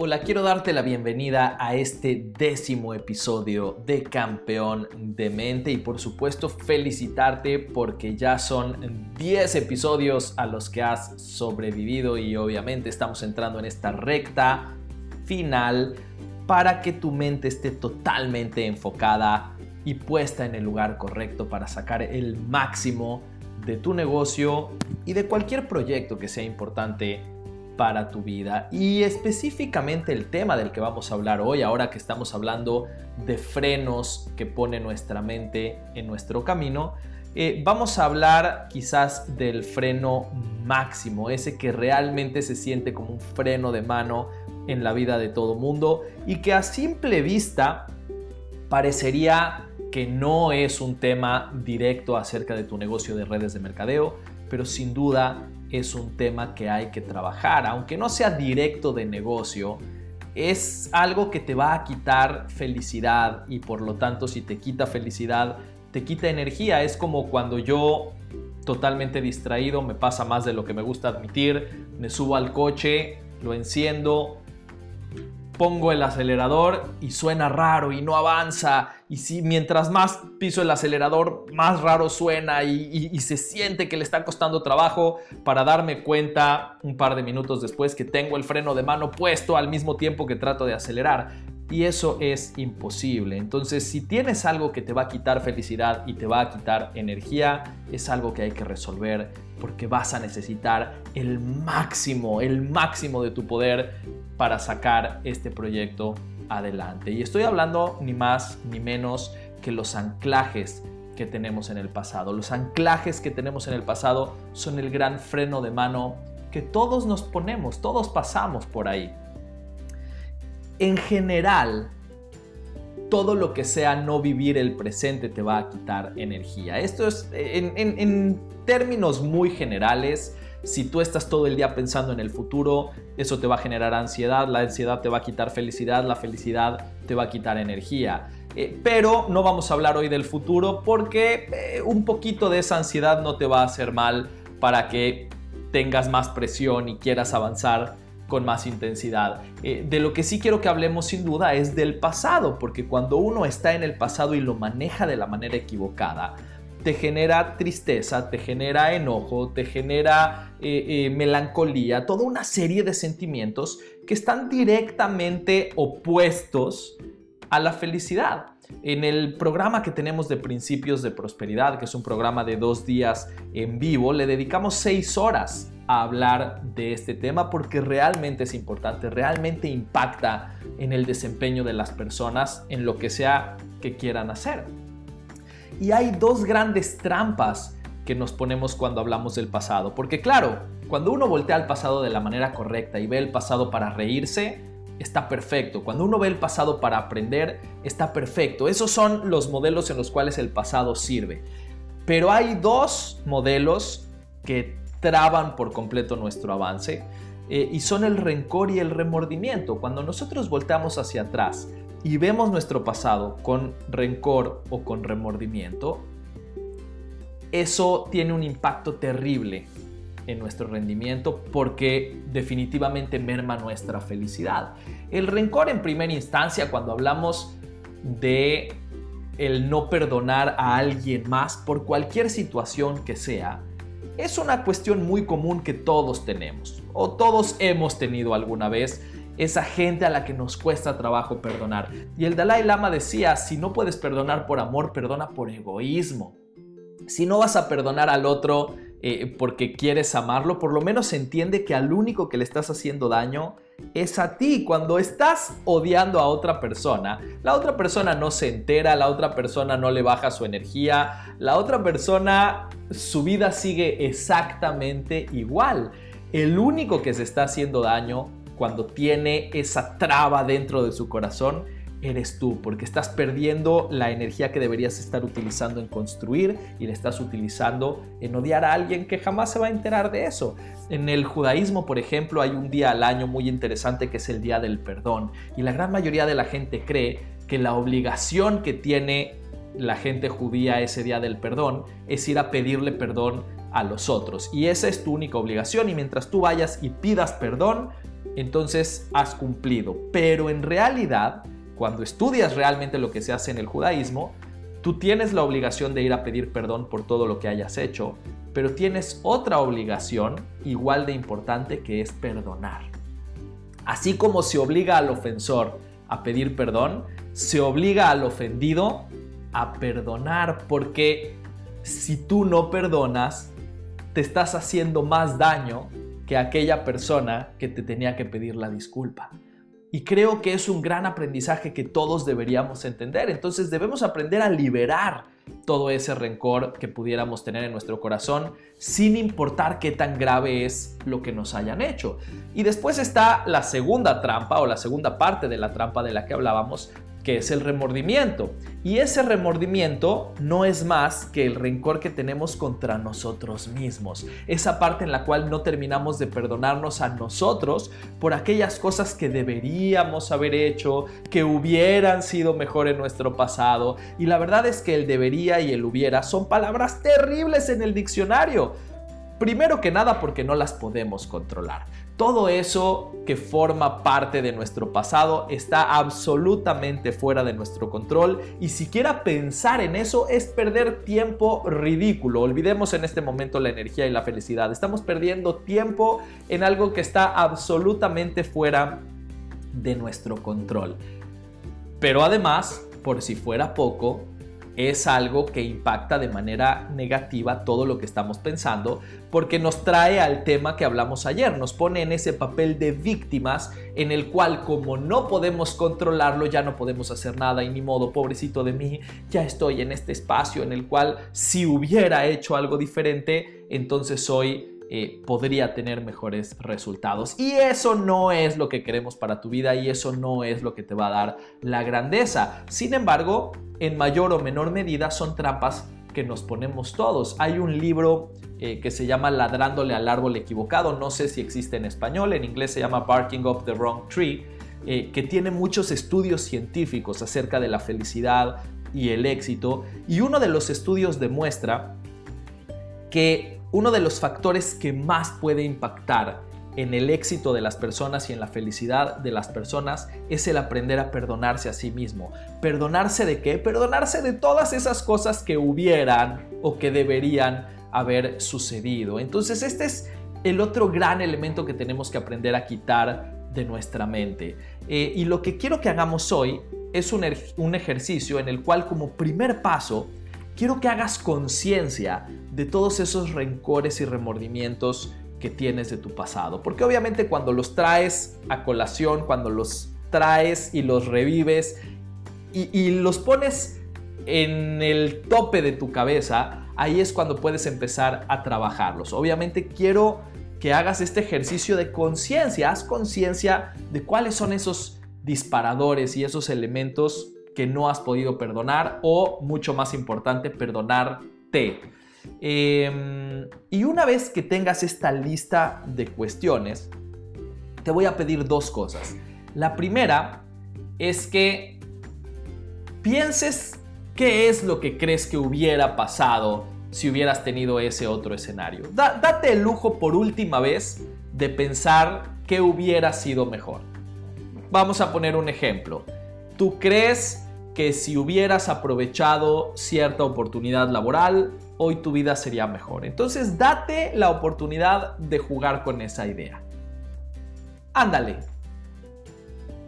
Hola, quiero darte la bienvenida a este décimo episodio de Campeón de Mente y por supuesto felicitarte porque ya son 10 episodios a los que has sobrevivido y obviamente estamos entrando en esta recta final para que tu mente esté totalmente enfocada y puesta en el lugar correcto para sacar el máximo de tu negocio y de cualquier proyecto que sea importante para tu vida. Y específicamente el tema del que vamos a hablar hoy, ahora que estamos hablando de frenos que pone nuestra mente en nuestro camino, eh, vamos a hablar quizás del freno máximo, ese que realmente se siente como un freno de mano en la vida de todo mundo y que a simple vista parecería que no es un tema directo acerca de tu negocio de redes de mercadeo, pero sin duda es un tema que hay que trabajar, aunque no sea directo de negocio, es algo que te va a quitar felicidad y por lo tanto si te quita felicidad, te quita energía. Es como cuando yo totalmente distraído, me pasa más de lo que me gusta admitir, me subo al coche, lo enciendo, pongo el acelerador y suena raro y no avanza. Y si mientras más piso el acelerador, más raro suena y, y, se siente que le está costando trabajo para darme cuenta un par de minutos después que tengo el freno de mano puesto al mismo tiempo que trato de acelerar. Y eso es imposible. Entonces, si tienes algo que te va a quitar felicidad y te va a quitar energía, es algo que hay que resolver porque vas a necesitar el máximo, el máximo de tu poder para sacar este proyecto adelante. Y estoy hablando ni más ni menos que los anclajes que tenemos en el pasado. Los anclajes que tenemos en el pasado son el gran freno de mano que todos nos ponemos, todos pasamos por ahí en general, todo lo que sea no vivir el presente te va a quitar energía. Esto es, en, términos muy generales, si tú estás todo el día pensando en el futuro, eso te va a generar ansiedad, la ansiedad te va a quitar felicidad, la felicidad te va a quitar energía. Eh, pero no vamos a hablar hoy del futuro porque eh, un poquito de esa ansiedad no te va a hacer mal para que tengas más presión y quieras avanzar con más intensidad. Eh, de lo que sí quiero que hablemos sin duda es del pasado, porque cuando uno está en el pasado y lo maneja de la manera equivocada, te genera tristeza, te genera enojo, te genera eh, eh, melancolía, toda una serie de sentimientos que están directamente opuestos a la felicidad. En el programa que tenemos de Principios de Prosperidad, que es un programa de dos días en vivo, le dedicamos seis horas a hablar de este tema porque realmente es importante, realmente impacta en el desempeño de las personas en lo que sea que quieran hacer. Y hay dos grandes trampas que nos ponemos cuando hablamos del pasado, porque claro, cuando uno voltea al pasado de la manera correcta y ve el pasado para reírse, está perfecto. Cuando uno ve el pasado para aprender, está perfecto. Esos son los modelos en los cuales el pasado sirve. Pero hay dos modelos que traban por completo nuestro avance eh, y son el rencor y el remordimiento. Cuando nosotros volteamos hacia atrás y vemos nuestro pasado con rencor o con remordimiento, eso tiene un impacto terrible en nuestro rendimiento porque definitivamente merma nuestra felicidad. El rencor en primera instancia cuando hablamos de el no perdonar a alguien más por cualquier situación que sea, es una cuestión muy común que todos tenemos o todos hemos tenido alguna vez esa gente a la que nos cuesta trabajo perdonar. Y el Dalai Lama decía, si no puedes perdonar por amor, perdona por egoísmo. Si no vas a perdonar al otro eh, porque quieres amarlo, por lo menos entiende que al único que le estás haciendo daño es a ti. Cuando estás odiando a otra persona, la otra persona no se entera, la otra persona no le baja su energía, la otra persona, su vida sigue exactamente igual. El único que se está haciendo daño cuando tiene esa traba dentro de su corazón eres tú, porque estás perdiendo la energía que deberías estar utilizando en construir y la estás utilizando en odiar a alguien que jamás se va a enterar de eso. En el judaísmo, por ejemplo, hay un día al año muy interesante que es el Día del Perdón y la gran mayoría de la gente cree que la obligación que tiene la gente judía ese Día del Perdón es ir a pedirle perdón a los otros y esa es tu única obligación y mientras tú vayas y pidas perdón, entonces has cumplido. Pero en realidad, cuando estudias realmente lo que se hace en el judaísmo, tú tienes la obligación de ir a pedir perdón por todo lo que hayas hecho, pero tienes otra obligación igual de importante que es perdonar. Así como se obliga al ofensor a pedir perdón, se obliga al ofendido a perdonar, porque si tú no perdonas, te estás haciendo más daño que aquella persona que te tenía que pedir la disculpa. Y creo que es un gran aprendizaje que todos deberíamos entender. Entonces debemos aprender a liberar todo ese rencor que pudiéramos tener en nuestro corazón sin importar qué tan grave es lo que nos hayan hecho. Y después está la segunda trampa o la segunda parte de la trampa de la que hablábamos, que es el remordimiento. Y ese remordimiento no es más que el rencor que tenemos contra nosotros mismos. Esa parte en la cual no terminamos de perdonarnos a nosotros por aquellas cosas que deberíamos haber hecho, que hubieran sido mejor en nuestro pasado. Y la verdad es que el debería y el hubiera son palabras terribles en el diccionario. Primero que nada porque no las podemos controlar. Todo eso que forma parte de nuestro pasado está absolutamente fuera de nuestro control y siquiera pensar en eso es perder tiempo ridículo. Olvidemos en este momento la energía y la felicidad. Estamos perdiendo tiempo en algo que está absolutamente fuera de nuestro control. Pero además, por si fuera poco, es algo que impacta de manera negativa todo lo que estamos pensando porque nos trae al tema que hablamos ayer, nos pone en ese papel de víctimas en el cual como no podemos controlarlo ya no podemos hacer nada y ni modo, pobrecito de mí, ya estoy en este espacio en el cual si hubiera hecho algo diferente, entonces hoy eh, podría tener mejores resultados. Y eso no es lo que queremos para tu vida y eso no es lo que te va a dar la grandeza. Sin embargo, en mayor o menor medida son trampas que nos ponemos todos. Hay un libro eh, que se llama Ladrándole al árbol equivocado, no sé si existe en español, en inglés se llama Barking Up the Wrong Tree, eh, que tiene muchos estudios científicos acerca de la felicidad y el éxito. Y uno de los estudios demuestra que uno de los factores que más puede impactar en el éxito de las personas y en la felicidad de las personas es el aprender a perdonarse a sí mismo. ¿Perdonarse de qué? Perdonarse de todas esas cosas que hubieran o que deberían haber sucedido. Entonces este es el otro gran elemento que tenemos que aprender a quitar de nuestra mente. Eh, y lo que quiero que hagamos hoy es un, un ejercicio en el cual como primer paso quiero que hagas conciencia de todos esos rencores y remordimientos que tienes de tu pasado. Porque obviamente cuando los traes a colación, cuando los traes y los revives y, los pones en el tope de tu cabeza, ahí es cuando puedes empezar a trabajarlos. Obviamente quiero que hagas este ejercicio de conciencia, haz conciencia de cuáles son esos disparadores y esos elementos que no has podido perdonar o, mucho más importante, perdonarte. Em, y una vez que tengas esta lista de cuestiones, te voy a pedir dos cosas. La primera es que pienses qué es lo que crees que hubiera pasado si hubieras tenido ese otro escenario. date el lujo por última vez de pensar qué hubiera sido mejor. Vamos a poner un ejemplo. ¿Tú crees que si hubieras aprovechado cierta oportunidad laboral, hoy tu vida sería mejor. Entonces date la oportunidad de jugar con esa idea. Ándale.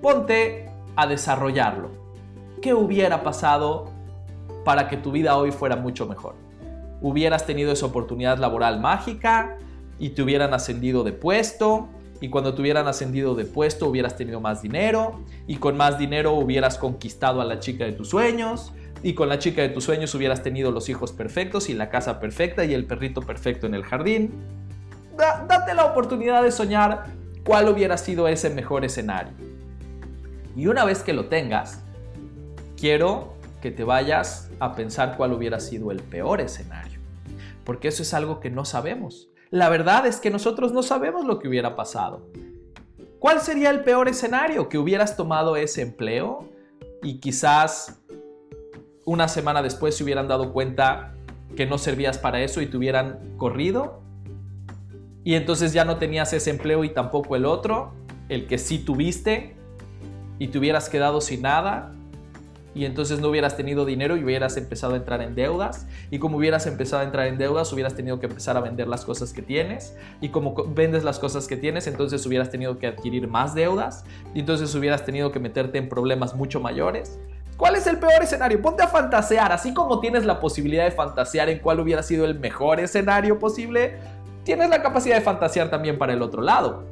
Ponte a desarrollarlo. ¿Qué hubiera pasado para que tu vida hoy fuera mucho mejor? ¿Hubieras tenido esa oportunidad laboral mágica y te hubieran ascendido de puesto? Y cuando te hubieran ascendido de puesto hubieras tenido más dinero y con más dinero hubieras conquistado a la chica de tus sueños y con la chica de tus sueños hubieras tenido los hijos perfectos y la casa perfecta y el perrito perfecto en el jardín. date la oportunidad de soñar cuál hubiera sido ese mejor escenario. Y una vez que lo tengas, quiero que te vayas a pensar cuál hubiera sido el peor escenario. Porque eso es algo que no sabemos. La verdad es que nosotros no sabemos lo que hubiera pasado. ¿Cuál sería el peor escenario? ¿Que hubieras tomado ese empleo y quizás una semana después se hubieran dado cuenta que no servías para eso y te hubieran corrido? Y entonces ya no tenías ese empleo y tampoco el otro. el que sí tuviste y te hubieras quedado sin nada y entonces no hubieras tenido dinero y hubieras empezado a entrar en deudas. Y como hubieras empezado a entrar en deudas, hubieras tenido que empezar a vender las cosas que tienes. Y como vendes las cosas que tienes, entonces hubieras tenido que adquirir más deudas. Y entonces hubieras tenido que meterte en problemas mucho mayores. ¿Cuál es el peor escenario? Ponte a fantasear, así como tienes la posibilidad de fantasear en cuál hubiera sido el mejor escenario posible, tienes la capacidad de fantasear también para el otro lado.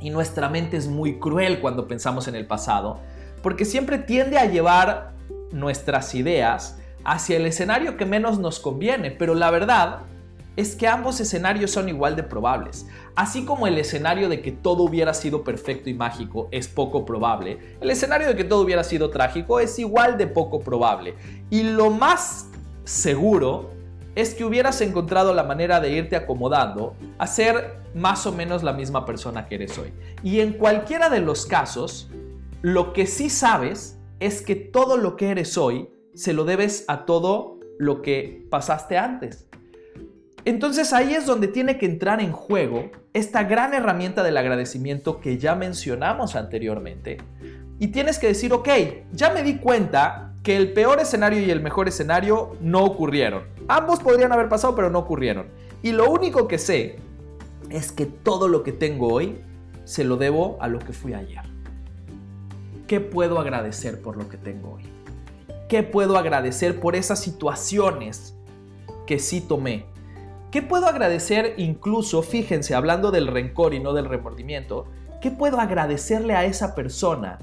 Y nuestra mente es muy cruel cuando pensamos en el pasado, porque siempre tiende a llevar nuestras ideas hacia el escenario que menos nos conviene, pero la verdad es que ambos escenarios son igual de probables. Así como el escenario de que todo hubiera sido perfecto y mágico es poco probable, el escenario de que todo hubiera sido trágico es igual de poco probable. Y lo más seguro es que hubieras encontrado la manera de irte acomodando a ser más o menos la misma persona que eres hoy. Y en cualquiera de los casos, lo que sí sabes es que todo lo que eres hoy se lo debes a todo lo que pasaste antes. Entonces ahí es donde tiene que entrar en juego esta gran herramienta del agradecimiento que ya mencionamos anteriormente. Y tienes que decir, ok, ya me di cuenta que el peor escenario y el mejor escenario no ocurrieron. Ambos podrían haber pasado, pero no ocurrieron. Y lo único que sé es que todo lo que tengo hoy se lo debo a lo que fui ayer. ¿Qué puedo agradecer por lo que tengo hoy? ¿Qué puedo agradecer por esas situaciones que sí tomé? ¿Qué puedo agradecer incluso, fíjense, hablando del rencor y no del remordimiento, qué puedo agradecerle a esa persona?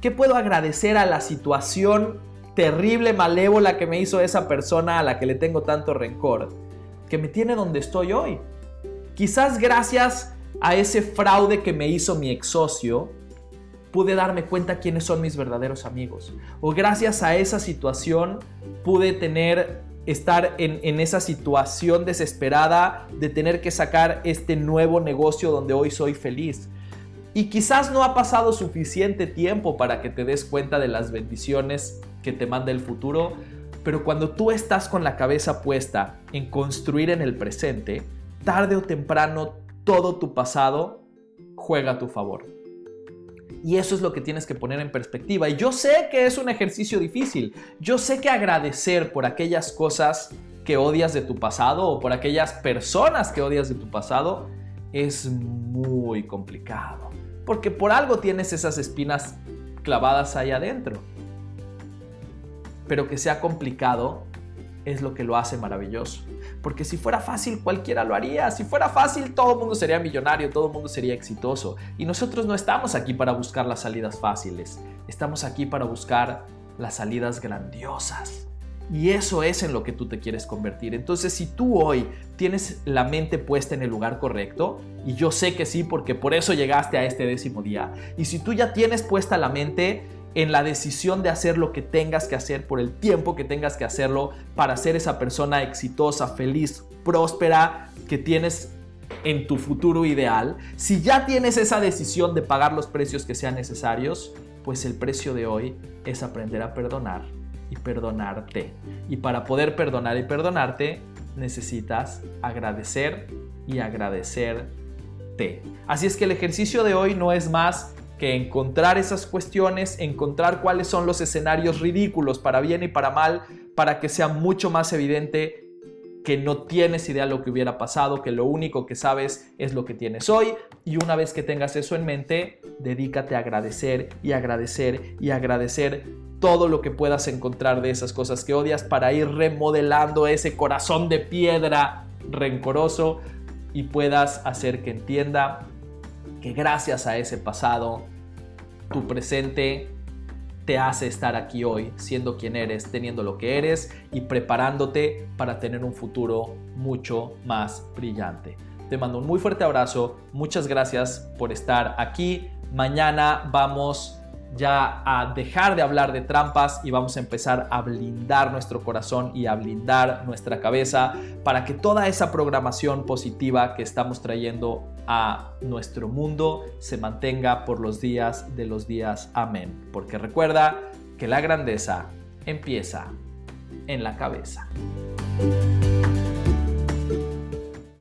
¿Qué puedo agradecer a la situación terrible, malévola que me hizo esa persona a la que le tengo tanto rencor? Que me tiene donde estoy hoy. Quizás gracias a ese fraude que me hizo mi ex socio, pude darme cuenta quiénes son mis verdaderos amigos. O gracias a esa situación pude tener, estar en, en esa situación desesperada de tener que sacar este nuevo negocio donde hoy soy feliz. Y quizás no ha pasado suficiente tiempo para que te des cuenta de las bendiciones que te manda el futuro, pero cuando tú estás con la cabeza puesta en construir en el presente, tarde o temprano todo tu pasado juega a tu favor. Y eso es lo que tienes que poner en perspectiva. Y yo sé que es un ejercicio difícil. Yo sé que agradecer por aquellas cosas que odias de tu pasado o por aquellas personas que odias de tu pasado es muy complicado. Porque por algo tienes esas espinas clavadas ahí adentro. Pero que sea complicado es lo que lo hace maravilloso. Porque si fuera fácil, cualquiera lo haría. Si fuera fácil, todo el mundo sería millonario, todo el mundo sería exitoso. Y nosotros no estamos aquí para buscar las salidas fáciles. Estamos aquí para buscar las salidas grandiosas. Y eso es en lo que tú te quieres convertir. Entonces, si tú hoy tienes la mente puesta en el lugar correcto, y yo sé que sí, porque por eso llegaste a este décimo día, y si tú ya tienes puesta la mente en la decisión de hacer lo que tengas que hacer por el tiempo que tengas que hacerlo para ser esa persona exitosa, feliz, próspera que tienes en tu futuro ideal, si ya tienes esa decisión de pagar los precios que sean necesarios, pues el precio de hoy es aprender a perdonar y perdonarte. Y para poder perdonar y perdonarte, necesitas agradecer y agradecerte. Así es que el ejercicio de hoy no es más que encontrar esas cuestiones, encontrar cuáles son los escenarios ridículos para bien y para mal, para que sea mucho más evidente que no tienes idea de lo que hubiera pasado, que lo único que sabes es lo que tienes hoy. Y una vez que tengas eso en mente, dedícate a agradecer y agradecer y agradecer todo lo que puedas encontrar de esas cosas que odias para ir remodelando ese corazón de piedra rencoroso y puedas hacer que entienda que gracias a ese pasado, tu presente te hace estar aquí hoy, siendo quien eres, teniendo lo que eres y preparándote para tener un futuro mucho más brillante. Te mando un muy fuerte abrazo, muchas gracias por estar aquí. Mañana vamos ya a dejar de hablar de trampas y vamos a empezar a blindar nuestro corazón y a blindar nuestra cabeza para que toda esa programación positiva que estamos trayendo a nuestro mundo se mantenga por los días de los días. Amén. Porque recuerda que la grandeza empieza en la cabeza.